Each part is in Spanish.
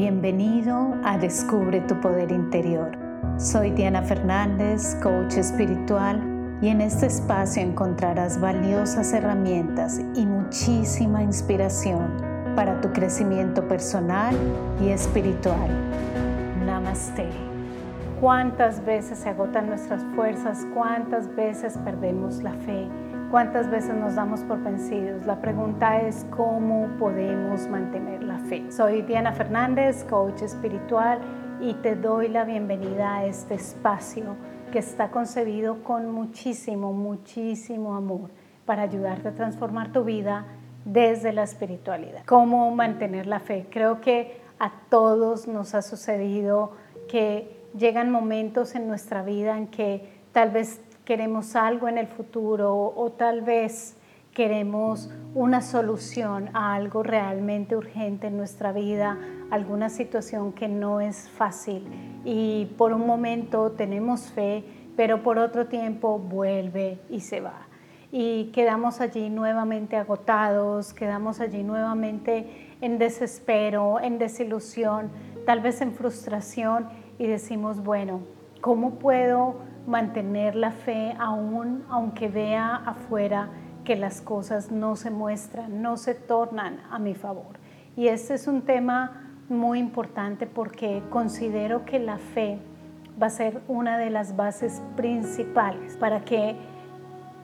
Bienvenido a Descubre tu Poder Interior. Soy Diana Fernández, coach espiritual, y en este espacio encontrarás valiosas herramientas y muchísima inspiración para tu crecimiento personal y espiritual. Namaste. ¿Cuántas veces se agotan nuestras fuerzas? ¿Cuántas veces perdemos la fe? ¿Cuántas veces nos damos por vencidos? La pregunta es cómo podemos mantener la fe. Soy Diana Fernández, coach espiritual, y te doy la bienvenida a este espacio que está concebido con muchísimo, muchísimo amor para ayudarte a transformar tu vida desde la espiritualidad. ¿Cómo mantener la fe? Creo que a todos nos ha sucedido que llegan momentos en nuestra vida en que tal vez queremos algo en el futuro o tal vez queremos una solución a algo realmente urgente en nuestra vida, alguna situación que no es fácil y por un momento tenemos fe, pero por otro tiempo vuelve y se va. Y quedamos allí nuevamente agotados, quedamos allí nuevamente en desespero, en desilusión, tal vez en frustración y decimos, bueno, ¿cómo puedo mantener la fe aún aunque vea afuera que las cosas no se muestran, no se tornan a mi favor. Y este es un tema muy importante porque considero que la fe va a ser una de las bases principales para que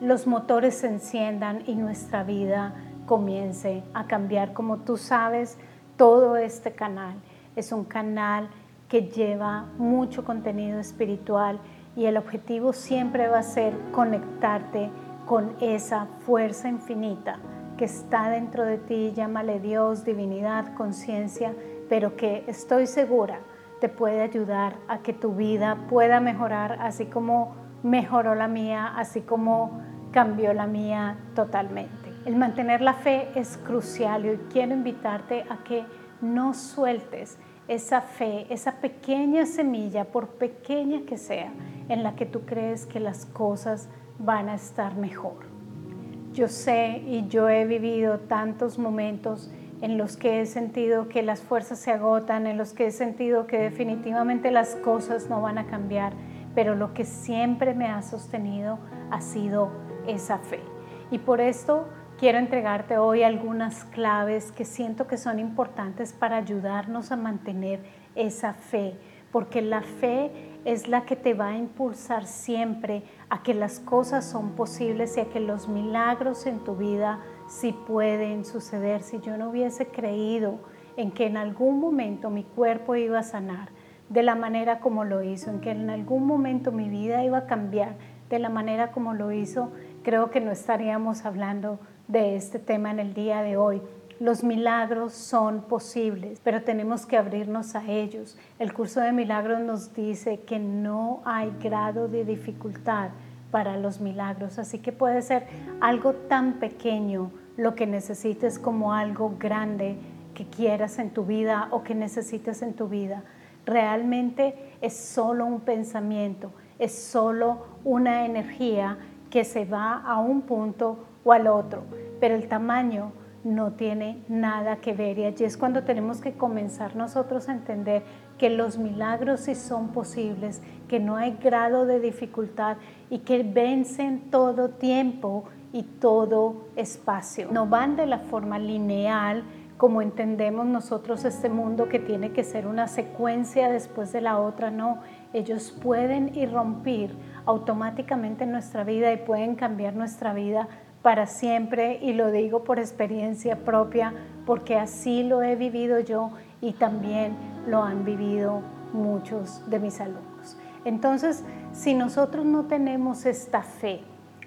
los motores se enciendan y nuestra vida comience a cambiar. Como tú sabes, todo este canal es un canal que lleva mucho contenido espiritual y el objetivo siempre va a ser conectarte con esa fuerza infinita que está dentro de ti, llámale Dios, divinidad, conciencia, pero que estoy segura te puede ayudar a que tu vida pueda mejorar así como mejoró la mía, así como cambió la mía totalmente. El mantener la fe es crucial y quiero invitarte a que no sueltes esa fe, esa pequeña semilla, por pequeña que sea, en la que tú crees que las cosas van a estar mejor. Yo sé y yo he vivido tantos momentos en los que he sentido que las fuerzas se agotan, en los que he sentido que definitivamente las cosas no van a cambiar, pero lo que siempre me ha sostenido ha sido esa fe. Y por esto quiero entregarte hoy algunas claves que siento que son importantes para ayudarnos a mantener esa fe, porque la fe es la que te va a impulsar siempre a que las cosas son posibles y a que los milagros en tu vida sí pueden suceder. Si yo no hubiese creído en que en algún momento mi cuerpo iba a sanar de la manera como lo hizo, en que en algún momento mi vida iba a cambiar de la manera como lo hizo, creo que no estaríamos hablando de este tema en el día de hoy. Los milagros son posibles, pero tenemos que abrirnos a ellos. El curso de milagros nos dice que no hay grado de dificultad para los milagros, así que puede ser algo tan pequeño lo que necesites como algo grande que quieras en tu vida o que necesites en tu vida. Realmente es solo un pensamiento, es solo una energía que se va a un punto o al otro, pero el tamaño no tiene nada que ver y allí es cuando tenemos que comenzar nosotros a entender que los milagros sí son posibles, que no hay grado de dificultad y que vencen todo tiempo y todo espacio. No van de la forma lineal como entendemos nosotros este mundo que tiene que ser una secuencia después de la otra, no, ellos pueden irrumpir automáticamente en nuestra vida y pueden cambiar nuestra vida para siempre y lo digo por experiencia propia porque así lo he vivido yo y también lo han vivido muchos de mis alumnos. Entonces, si nosotros no tenemos esta fe,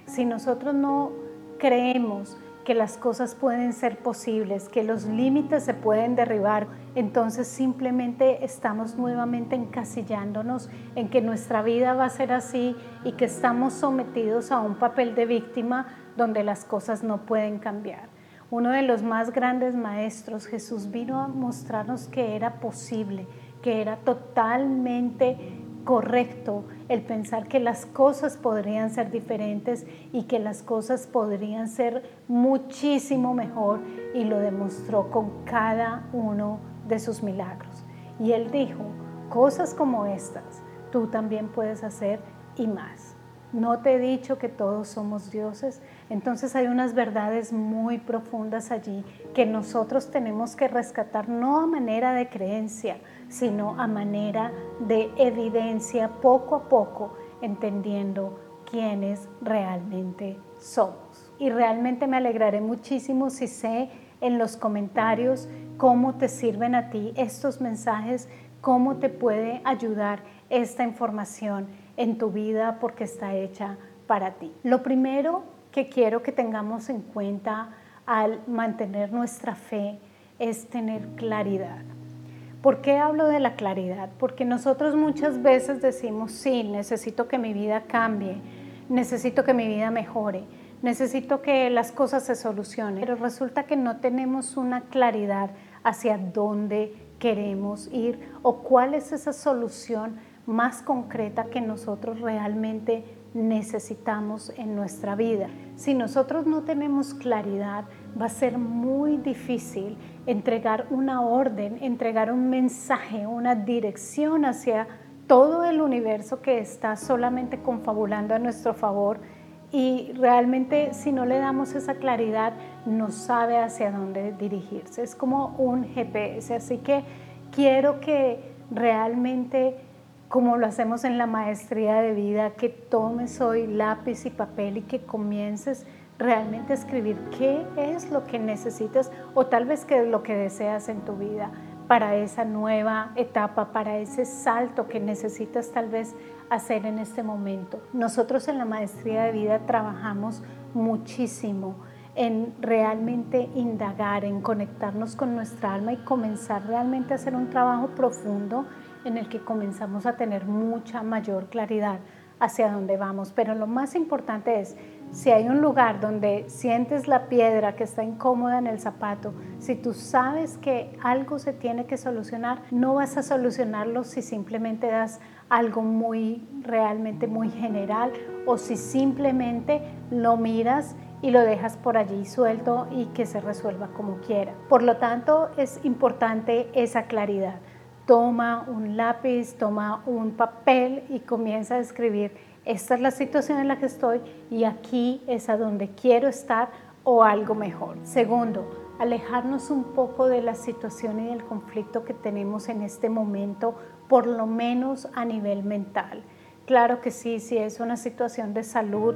si nosotros no creemos que las cosas pueden ser posibles, que los límites se pueden derribar, entonces simplemente estamos nuevamente encasillándonos en que nuestra vida va a ser así y que estamos sometidos a un papel de víctima donde las cosas no pueden cambiar. Uno de los más grandes maestros, Jesús, vino a mostrarnos que era posible, que era totalmente correcto el pensar que las cosas podrían ser diferentes y que las cosas podrían ser muchísimo mejor y lo demostró con cada uno de sus milagros. Y Él dijo, cosas como estas tú también puedes hacer y más. No te he dicho que todos somos dioses. Entonces hay unas verdades muy profundas allí que nosotros tenemos que rescatar no a manera de creencia, sino a manera de evidencia poco a poco, entendiendo quiénes realmente somos. Y realmente me alegraré muchísimo si sé en los comentarios cómo te sirven a ti estos mensajes, cómo te puede ayudar esta información en tu vida porque está hecha para ti. Lo primero que quiero que tengamos en cuenta al mantener nuestra fe es tener claridad. ¿Por qué hablo de la claridad? Porque nosotros muchas veces decimos, sí, necesito que mi vida cambie, necesito que mi vida mejore, necesito que las cosas se solucionen, pero resulta que no tenemos una claridad hacia dónde queremos ir o cuál es esa solución más concreta que nosotros realmente necesitamos en nuestra vida. Si nosotros no tenemos claridad, va a ser muy difícil entregar una orden, entregar un mensaje, una dirección hacia todo el universo que está solamente confabulando a nuestro favor y realmente si no le damos esa claridad no sabe hacia dónde dirigirse. Es como un GPS, así que quiero que realmente como lo hacemos en la maestría de vida, que tomes hoy lápiz y papel y que comiences realmente escribir qué es lo que necesitas o tal vez qué es lo que deseas en tu vida para esa nueva etapa, para ese salto que necesitas tal vez hacer en este momento. Nosotros en la maestría de vida trabajamos muchísimo en realmente indagar, en conectarnos con nuestra alma y comenzar realmente a hacer un trabajo profundo en el que comenzamos a tener mucha mayor claridad hacia dónde vamos. Pero lo más importante es, si hay un lugar donde sientes la piedra que está incómoda en el zapato, si tú sabes que algo se tiene que solucionar, no vas a solucionarlo si simplemente das algo muy, realmente muy general o si simplemente lo miras y lo dejas por allí suelto y que se resuelva como quiera. Por lo tanto, es importante esa claridad toma un lápiz, toma un papel y comienza a escribir, esta es la situación en la que estoy y aquí es a donde quiero estar o algo mejor. Segundo, alejarnos un poco de la situación y del conflicto que tenemos en este momento, por lo menos a nivel mental. Claro que sí, si es una situación de salud,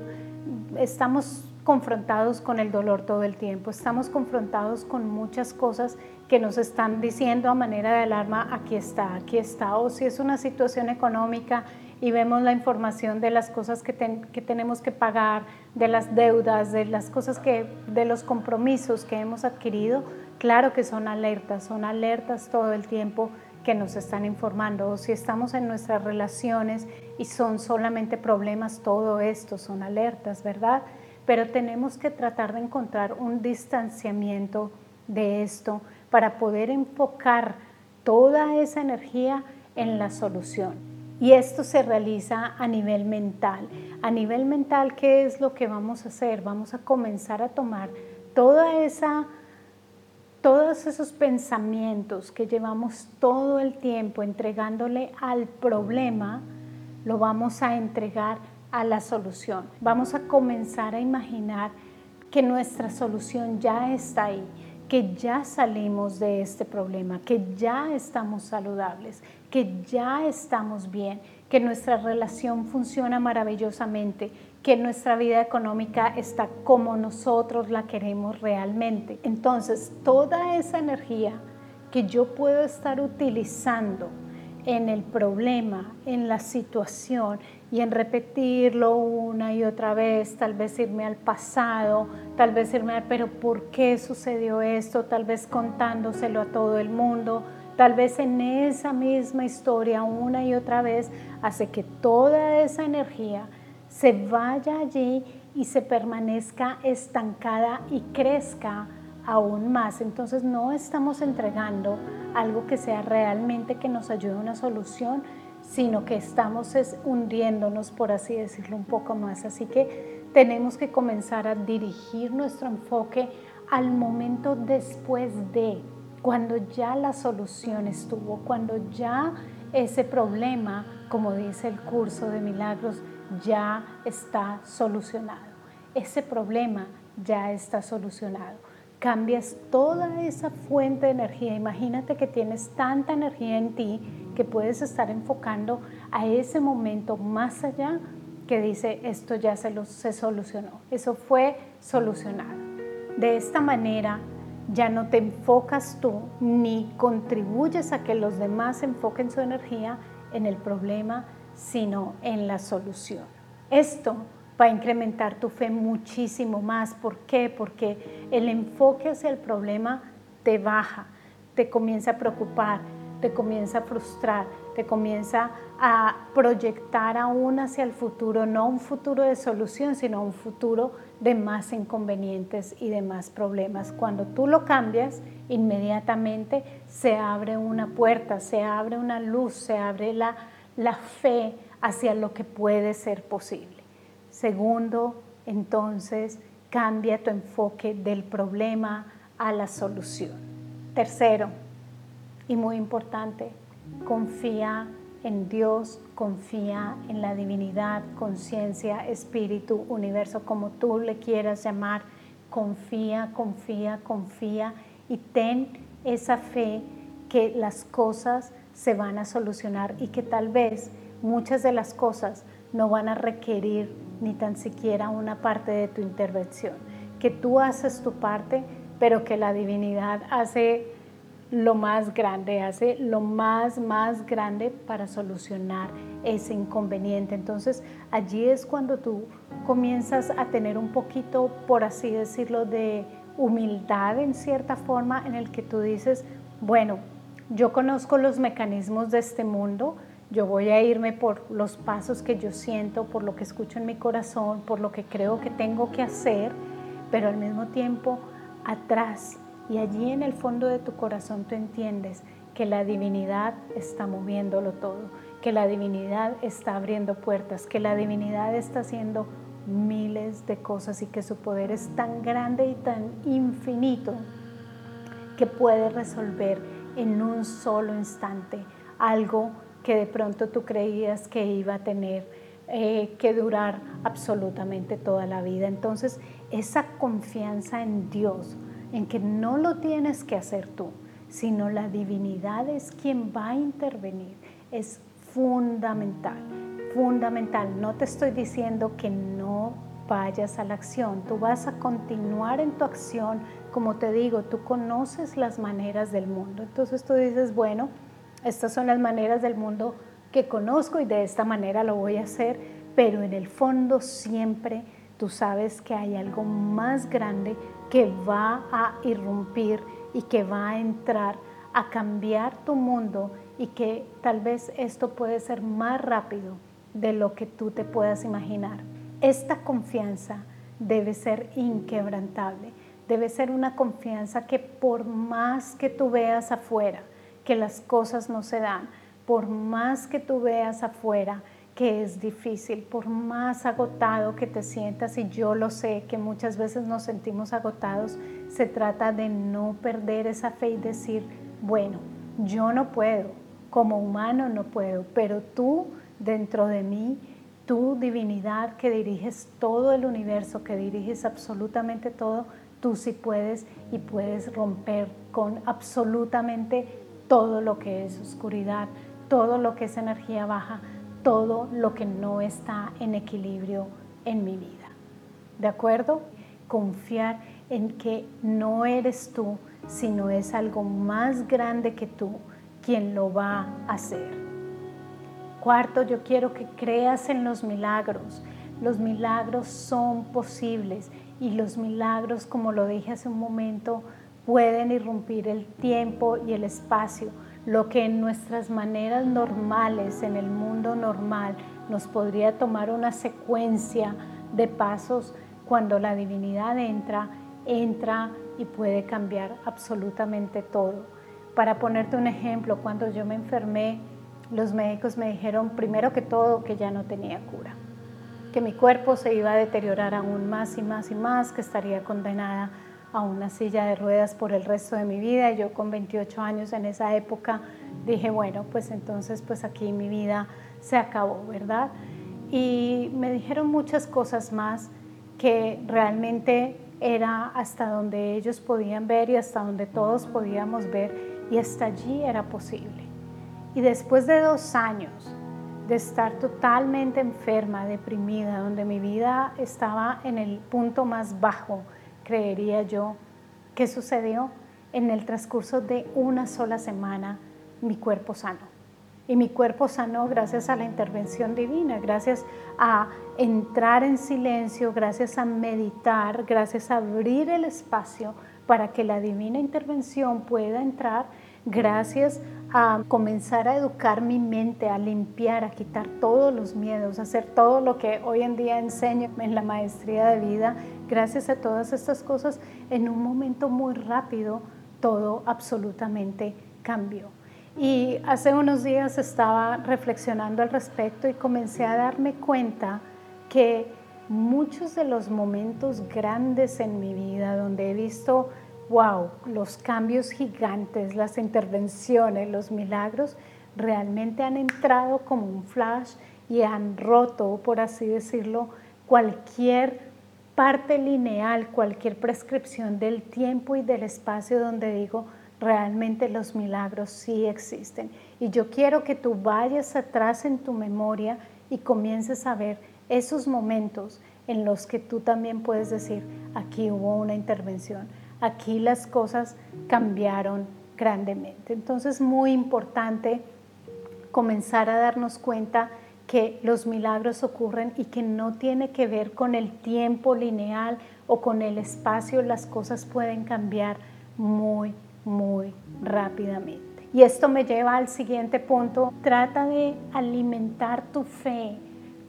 estamos confrontados con el dolor todo el tiempo, estamos confrontados con muchas cosas que nos están diciendo a manera de alarma, aquí está, aquí está, o si es una situación económica y vemos la información de las cosas que, que tenemos que pagar, de las deudas, de las cosas que, de los compromisos que hemos adquirido, claro que son alertas, son alertas todo el tiempo que nos están informando, o si estamos en nuestras relaciones y son solamente problemas, todo esto son alertas, ¿verdad? pero tenemos que tratar de encontrar un distanciamiento de esto para poder enfocar toda esa energía en la solución. Y esto se realiza a nivel mental. A nivel mental, ¿qué es lo que vamos a hacer? Vamos a comenzar a tomar toda esa todos esos pensamientos que llevamos todo el tiempo entregándole al problema, lo vamos a entregar a la solución. Vamos a comenzar a imaginar que nuestra solución ya está ahí, que ya salimos de este problema, que ya estamos saludables, que ya estamos bien, que nuestra relación funciona maravillosamente, que nuestra vida económica está como nosotros la queremos realmente. Entonces, toda esa energía que yo puedo estar utilizando en el problema, en la situación y en repetirlo una y otra vez, tal vez irme al pasado, tal vez irme al, pero ¿por qué sucedió esto? Tal vez contándoselo a todo el mundo, tal vez en esa misma historia una y otra vez, hace que toda esa energía se vaya allí y se permanezca estancada y crezca aún más. Entonces no estamos entregando algo que sea realmente que nos ayude a una solución, sino que estamos hundiéndonos, por así decirlo, un poco más. Así que tenemos que comenzar a dirigir nuestro enfoque al momento después de, cuando ya la solución estuvo, cuando ya ese problema, como dice el curso de milagros, ya está solucionado. Ese problema ya está solucionado. Cambias toda esa fuente de energía. Imagínate que tienes tanta energía en ti que puedes estar enfocando a ese momento más allá que dice esto ya se, se solucionó. Eso fue solucionado. De esta manera ya no te enfocas tú ni contribuyes a que los demás enfoquen su energía en el problema, sino en la solución. Esto va a incrementar tu fe muchísimo más. ¿Por qué? Porque el enfoque hacia el problema te baja, te comienza a preocupar, te comienza a frustrar, te comienza a proyectar aún hacia el futuro, no un futuro de solución, sino un futuro de más inconvenientes y de más problemas. Cuando tú lo cambias, inmediatamente se abre una puerta, se abre una luz, se abre la, la fe hacia lo que puede ser posible. Segundo, entonces, cambia tu enfoque del problema a la solución. Tercero, y muy importante, confía en Dios, confía en la divinidad, conciencia, espíritu, universo, como tú le quieras llamar. Confía, confía, confía y ten esa fe que las cosas se van a solucionar y que tal vez muchas de las cosas no van a requerir ni tan siquiera una parte de tu intervención, que tú haces tu parte, pero que la divinidad hace lo más grande, hace lo más, más grande para solucionar ese inconveniente. Entonces allí es cuando tú comienzas a tener un poquito, por así decirlo, de humildad en cierta forma en el que tú dices, bueno, yo conozco los mecanismos de este mundo, yo voy a irme por los pasos que yo siento, por lo que escucho en mi corazón, por lo que creo que tengo que hacer, pero al mismo tiempo atrás y allí en el fondo de tu corazón tú entiendes que la divinidad está moviéndolo todo, que la divinidad está abriendo puertas, que la divinidad está haciendo miles de cosas y que su poder es tan grande y tan infinito que puede resolver en un solo instante algo que de pronto tú creías que iba a tener eh, que durar absolutamente toda la vida. Entonces, esa confianza en Dios, en que no lo tienes que hacer tú, sino la divinidad es quien va a intervenir. Es fundamental, fundamental. No te estoy diciendo que no vayas a la acción, tú vas a continuar en tu acción, como te digo, tú conoces las maneras del mundo. Entonces tú dices, bueno, estas son las maneras del mundo que conozco y de esta manera lo voy a hacer, pero en el fondo siempre tú sabes que hay algo más grande que va a irrumpir y que va a entrar a cambiar tu mundo y que tal vez esto puede ser más rápido de lo que tú te puedas imaginar. Esta confianza debe ser inquebrantable, debe ser una confianza que por más que tú veas afuera que las cosas no se dan, por más que tú veas afuera que es difícil, por más agotado que te sientas, y yo lo sé que muchas veces nos sentimos agotados, se trata de no perder esa fe y decir, bueno, yo no puedo, como humano no puedo, pero tú dentro de mí, tu divinidad que diriges todo el universo, que diriges absolutamente todo, tú sí puedes y puedes romper con absolutamente todo lo que es oscuridad, todo lo que es energía baja, todo lo que no está en equilibrio en mi vida. ¿De acuerdo? Confiar en que no eres tú, sino es algo más grande que tú quien lo va a hacer. Cuarto, yo quiero que creas en los milagros. Los milagros son posibles y los milagros, como lo dije hace un momento, pueden irrumpir el tiempo y el espacio lo que en nuestras maneras normales, en el mundo normal, nos podría tomar una secuencia de pasos, cuando la divinidad entra, entra y puede cambiar absolutamente todo. Para ponerte un ejemplo, cuando yo me enfermé, los médicos me dijeron primero que todo que ya no tenía cura, que mi cuerpo se iba a deteriorar aún más y más y más, que estaría condenada a una silla de ruedas por el resto de mi vida. Yo con 28 años en esa época dije, bueno, pues entonces pues aquí mi vida se acabó, ¿verdad? Y me dijeron muchas cosas más que realmente era hasta donde ellos podían ver y hasta donde todos podíamos ver y hasta allí era posible. Y después de dos años de estar totalmente enferma, deprimida, donde mi vida estaba en el punto más bajo, creería yo, ¿qué sucedió? En el transcurso de una sola semana, mi cuerpo sanó. Y mi cuerpo sanó gracias a la intervención divina, gracias a entrar en silencio, gracias a meditar, gracias a abrir el espacio para que la divina intervención pueda entrar, gracias a comenzar a educar mi mente, a limpiar, a quitar todos los miedos, a hacer todo lo que hoy en día enseño en la maestría de vida, gracias a todas estas cosas, en un momento muy rápido todo absolutamente cambió. Y hace unos días estaba reflexionando al respecto y comencé a darme cuenta que muchos de los momentos grandes en mi vida donde he visto, wow, los cambios gigantes, las intervenciones, los milagros, realmente han entrado como un flash y han roto, por así decirlo, cualquier parte lineal, cualquier prescripción del tiempo y del espacio donde digo, realmente los milagros sí existen. Y yo quiero que tú vayas atrás en tu memoria y comiences a ver esos momentos en los que tú también puedes decir, aquí hubo una intervención, aquí las cosas cambiaron grandemente. Entonces, muy importante comenzar a darnos cuenta que los milagros ocurren y que no tiene que ver con el tiempo lineal o con el espacio, las cosas pueden cambiar muy muy rápidamente. Y esto me lleva al siguiente punto. Trata de alimentar tu fe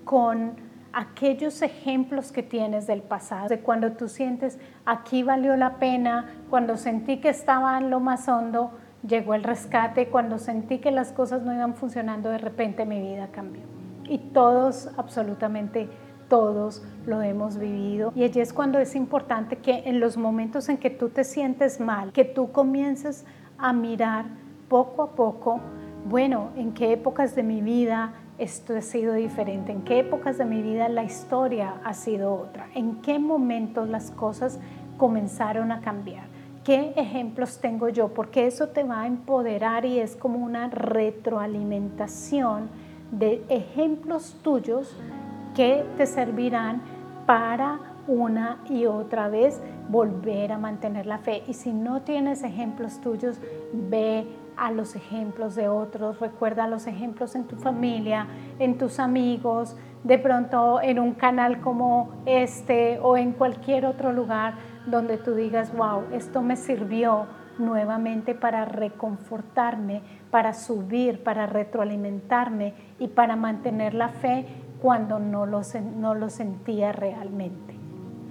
con aquellos ejemplos que tienes del pasado, de cuando tú sientes aquí valió la pena, cuando sentí que estaba en lo más hondo, llegó el rescate, cuando sentí que las cosas no iban funcionando, de repente mi vida cambió. Y todos, absolutamente todos lo hemos vivido y allí es cuando es importante que en los momentos en que tú te sientes mal, que tú comiences a mirar poco a poco, bueno, en qué épocas de mi vida esto ha sido diferente, en qué épocas de mi vida la historia ha sido otra, en qué momentos las cosas comenzaron a cambiar. ¿Qué ejemplos tengo yo? Porque eso te va a empoderar y es como una retroalimentación de ejemplos tuyos que te servirán para una y otra vez volver a mantener la fe. Y si no tienes ejemplos tuyos, ve a los ejemplos de otros, recuerda los ejemplos en tu familia, en tus amigos, de pronto en un canal como este o en cualquier otro lugar donde tú digas, wow, esto me sirvió nuevamente para reconfortarme, para subir, para retroalimentarme y para mantener la fe cuando no lo, no lo sentía realmente.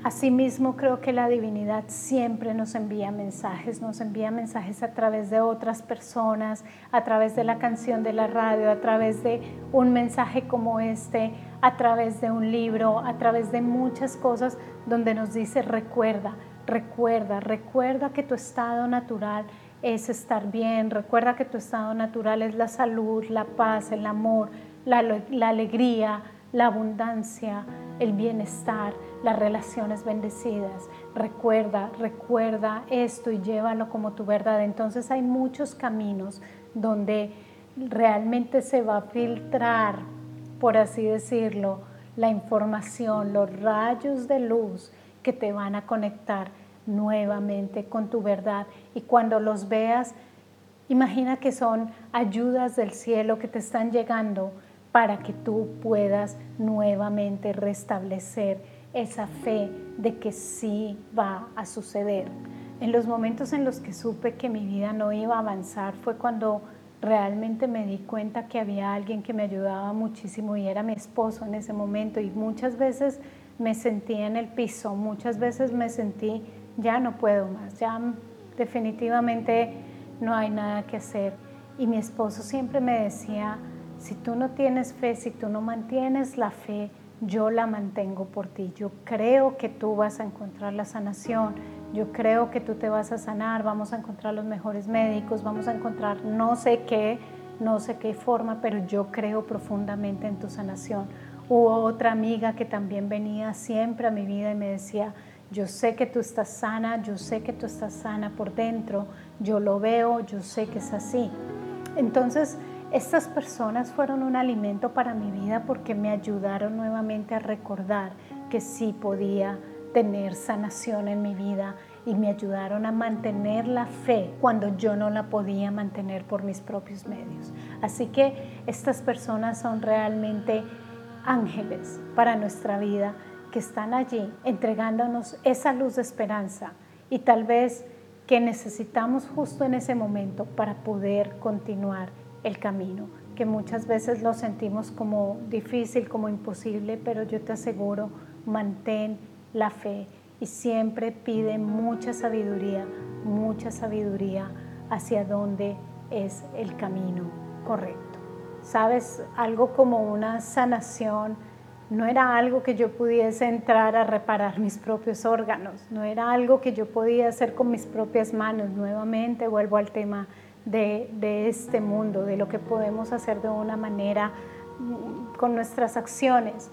Asimismo, creo que la divinidad siempre nos envía mensajes, nos envía mensajes a través de otras personas, a través de la canción de la radio, a través de un mensaje como este, a través de un libro, a través de muchas cosas donde nos dice recuerda, recuerda, recuerda que tu estado natural es estar bien, recuerda que tu estado natural es la salud, la paz, el amor, la, alegría, la abundancia, el bienestar, las relaciones bendecidas. Recuerda, recuerda esto y llévalo como tu verdad. Entonces hay muchos caminos donde realmente se va a filtrar, por así decirlo, la información, los rayos de luz que te van a conectar nuevamente con tu verdad. Y cuando los veas, imagina que son ayudas del cielo que te están llegando para que tú puedas nuevamente restablecer esa fe de que sí va a suceder. En los momentos en los que supe que mi vida no iba a avanzar fue cuando realmente me di cuenta que había alguien que me ayudaba muchísimo y era mi esposo en ese momento y muchas veces me sentí en el piso, muchas veces me sentí ya no puedo más, ya definitivamente no hay nada que hacer. Y mi esposo siempre me decía, si tú no tienes fe, si tú no mantienes la fe, yo la mantengo por ti. Yo creo que tú vas a encontrar la sanación. yo creo que tú te vas a sanar, vamos a encontrar los mejores médicos, vamos a encontrar no sé qué, no sé qué forma, pero yo creo profundamente en tu sanación. Hubo otra amiga que también venía siempre a mi vida y me decía, yo sé que tú estás sana, yo sé que tú estás sana por dentro, yo lo veo, yo sé que es así. Entonces, estas personas fueron un alimento para mi vida porque me ayudaron nuevamente a recordar que sí podía tener sanación en mi vida y me ayudaron a mantener la fe cuando yo no la podía mantener por mis propios medios. Así que estas personas son realmente ángeles para nuestra vida que están allí entregándonos esa luz de esperanza y tal vez que necesitamos justo en ese momento para poder continuar el camino, que muchas veces lo sentimos como difícil, como imposible, pero yo te aseguro, mantén la fe y siempre pide mucha sabiduría, mucha sabiduría hacia dónde es el camino correcto. Sabes, algo como una sanación no era algo que yo pudiese entrar a reparar mis propios órganos, no era algo que yo podía hacer con mis propias manos. Nuevamente vuelvo al tema de, este mundo, de lo que podemos hacer de una manera mm, con nuestras acciones,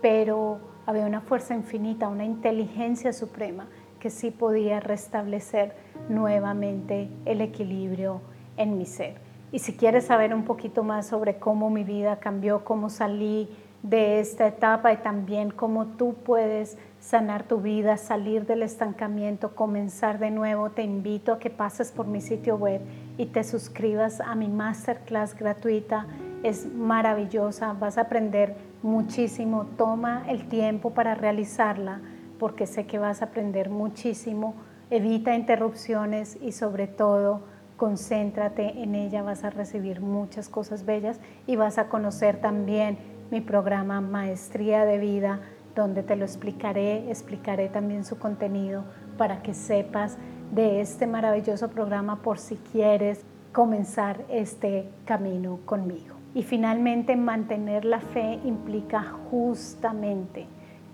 pero había una fuerza infinita, una inteligencia suprema que sí podía restablecer nuevamente el equilibrio en mi ser. Y si quieres saber un poquito más sobre cómo mi vida cambió, cómo salí de esta etapa y también cómo tú puedes sanar tu vida, salir del estancamiento, comenzar de nuevo, te invito a que pases por mi sitio web y te suscribas a mi masterclass gratuita. Es maravillosa, vas a aprender muchísimo. Toma el tiempo para realizarla porque sé que vas a aprender muchísimo. Evita interrupciones y sobre todo concéntrate en ella, vas a recibir muchas cosas bellas y vas a conocer también mi programa Maestría de Vida, donde te lo explicaré, explicaré también su contenido para que sepas de este maravilloso programa por si quieres comenzar este camino conmigo. Y finalmente, mantener la fe implica justamente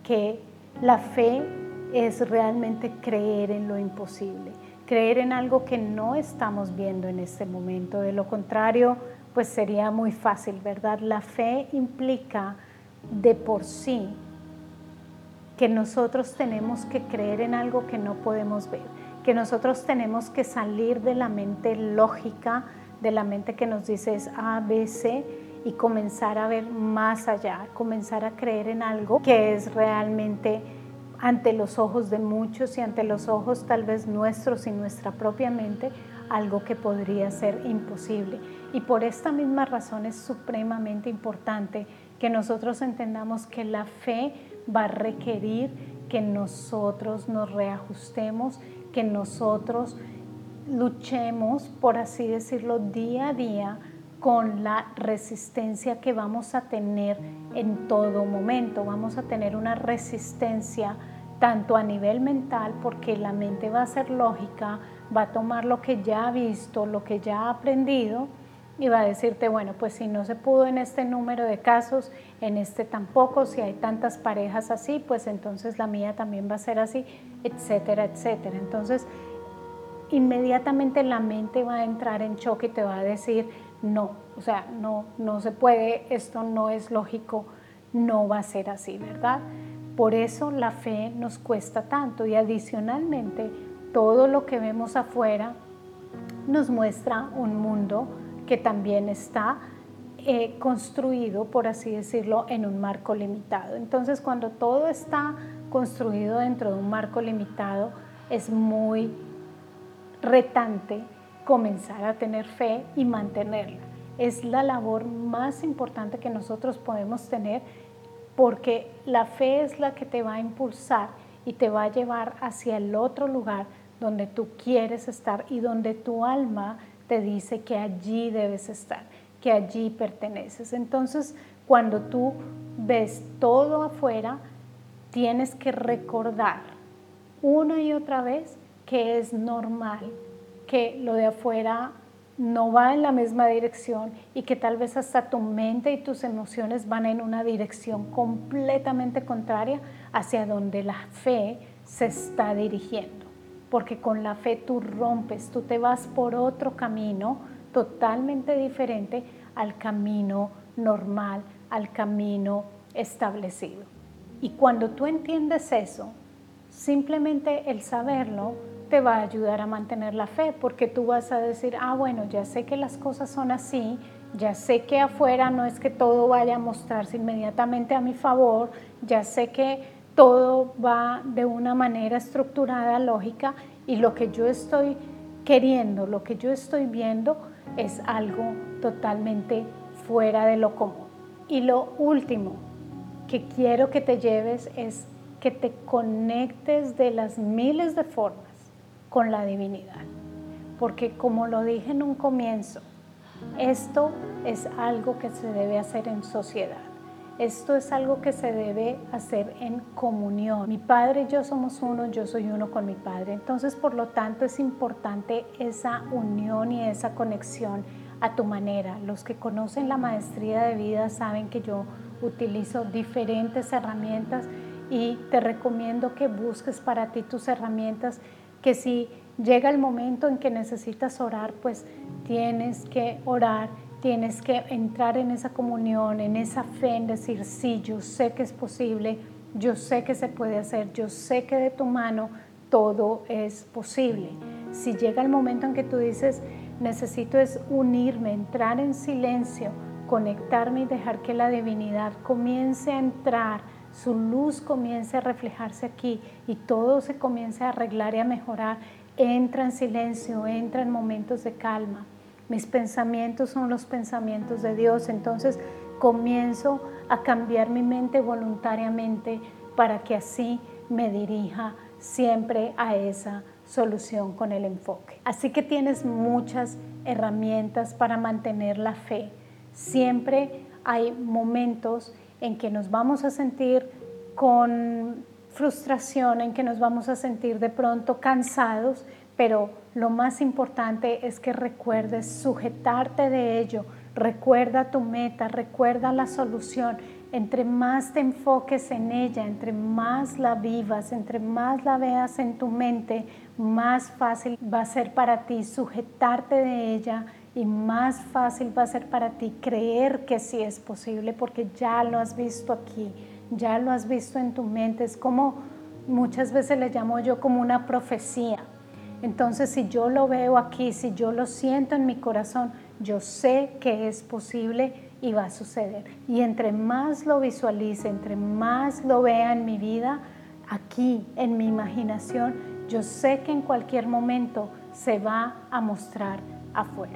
que la fe es realmente creer en lo imposible, creer en algo que no estamos viendo en este momento. De lo contrario, pues sería muy fácil, ¿verdad? La fe implica de por sí que nosotros tenemos que creer en algo que no podemos ver, que nosotros tenemos que salir de la mente lógica, de la mente que nos dice es A, B, C y comenzar a ver más allá, comenzar a creer en algo que es realmente ante los ojos de muchos y ante los ojos tal vez nuestros y nuestra propia mente, algo que podría ser imposible. Y por esta misma razón es supremamente importante que nosotros entendamos que la fe va a requerir que nosotros nos reajustemos, que nosotros luchemos, por así decirlo, día a día con la resistencia que vamos a tener en todo momento. Vamos a tener una resistencia tanto a nivel mental, porque la mente va a ser lógica, va a tomar lo que ya ha visto, lo que ya ha aprendido y va a decirte, bueno, pues si no se pudo en este número de casos, en este tampoco, si hay tantas parejas así, pues entonces la mía también va a ser así, etcétera, etcétera. Entonces, inmediatamente la mente va a entrar en choque y te va a decir, no, o sea, no, no se puede, esto no es lógico, no va a ser así, ¿verdad? Por eso la fe nos cuesta tanto y adicionalmente todo lo que vemos afuera nos muestra un mundo que también está eh, construido, por así decirlo, en un marco limitado. Entonces, cuando todo está construido dentro de un marco limitado, es muy retante comenzar a tener fe y mantenerla. Es la labor más importante que nosotros podemos tener porque la fe es la que te va a impulsar y te va a llevar hacia el otro lugar donde tú quieres estar y donde tu alma te dice que allí debes estar, que allí perteneces. Entonces, cuando tú ves todo afuera, tienes que recordar una y otra vez que es normal, que lo de afuera no va en la misma dirección y que tal vez hasta tu mente y tus emociones van en una dirección completamente contraria hacia donde la fe se está dirigiendo. porque con la fe tú rompes, tú te vas por otro camino totalmente diferente al camino normal, al camino establecido. Y cuando tú entiendes eso, simplemente el saberlo te va a ayudar a mantener la fe, porque tú vas a decir, ah, bueno, ya sé que las cosas son así, ya sé que afuera no es que todo vaya a mostrarse inmediatamente a mi favor, ya sé que todo va de una manera estructurada, lógica, y lo que yo estoy queriendo, lo que yo estoy viendo es algo totalmente fuera de lo común. Y lo último que quiero que te lleves es que te conectes de las miles de formas con la divinidad. Porque como lo dije en un comienzo, esto es algo que se debe hacer en sociedad. Esto es algo que se debe hacer en comunión. Mi padre y yo somos uno, yo soy uno con mi padre. Entonces, por lo tanto, es importante esa unión y esa conexión a tu manera. Los que conocen la maestría de vida saben que yo utilizo diferentes herramientas y te recomiendo que busques para ti tus herramientas, que si llega el momento en que necesitas orar, pues tienes que orar tienes que entrar en esa comunión, en esa fe, en decir, sí, yo sé que es posible, yo sé que se puede hacer, yo sé que de tu mano todo es posible. Si llega el momento en que tú dices, necesito es unirme, entrar en silencio, conectarme y dejar que la divinidad comience a entrar, su luz comience a reflejarse aquí y todo se comience a arreglar y a mejorar, entra en silencio, entra en momentos de calma mis pensamientos son los pensamientos de Dios, entonces comienzo a cambiar mi mente voluntariamente para que así me dirija siempre a esa solución con el enfoque. Así que tienes muchas herramientas para mantener la fe. Siempre hay momentos en que nos vamos a sentir con frustración, en que nos vamos a sentir de pronto cansados, pero lo más importante es que recuerdes sujetarte de ello, recuerda tu meta, recuerda la solución. Entre más te enfoques en ella, entre más la vivas, entre más la veas en tu mente, más fácil va a ser para ti sujetarte de ella y más fácil va a ser para ti creer que sí es posible porque ya lo has visto aquí, ya lo has visto en tu mente. Es como muchas veces le llamo yo como una profecía entonces, si yo lo veo aquí, si yo lo siento en mi corazón, yo sé que es posible y va a suceder. Y entre más lo visualice, entre más lo vea en mi vida, aquí, en mi imaginación, yo sé que en cualquier momento se va a mostrar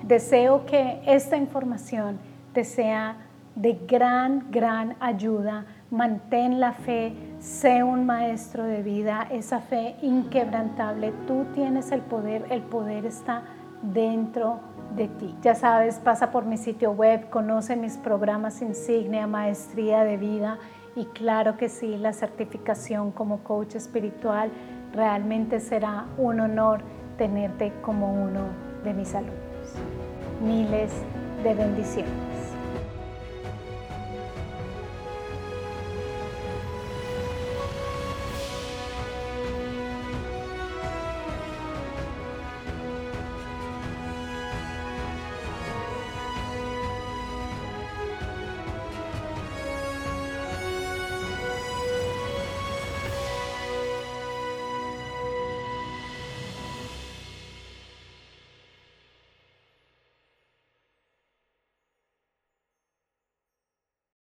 Deseo que esta información te sea de gran, gran ayuda. Mantén la fe, sé un maestro de vida, esa fe inquebrantable. Tú tienes el poder, el poder está dentro de ti. Ya sabes, pasa por mi sitio web, conoce mis programas insignia, maestría de vida y claro que sí, la certificación como coach espiritual realmente será un honor tenerte como uno de mis alumnos. Miles de bendiciones.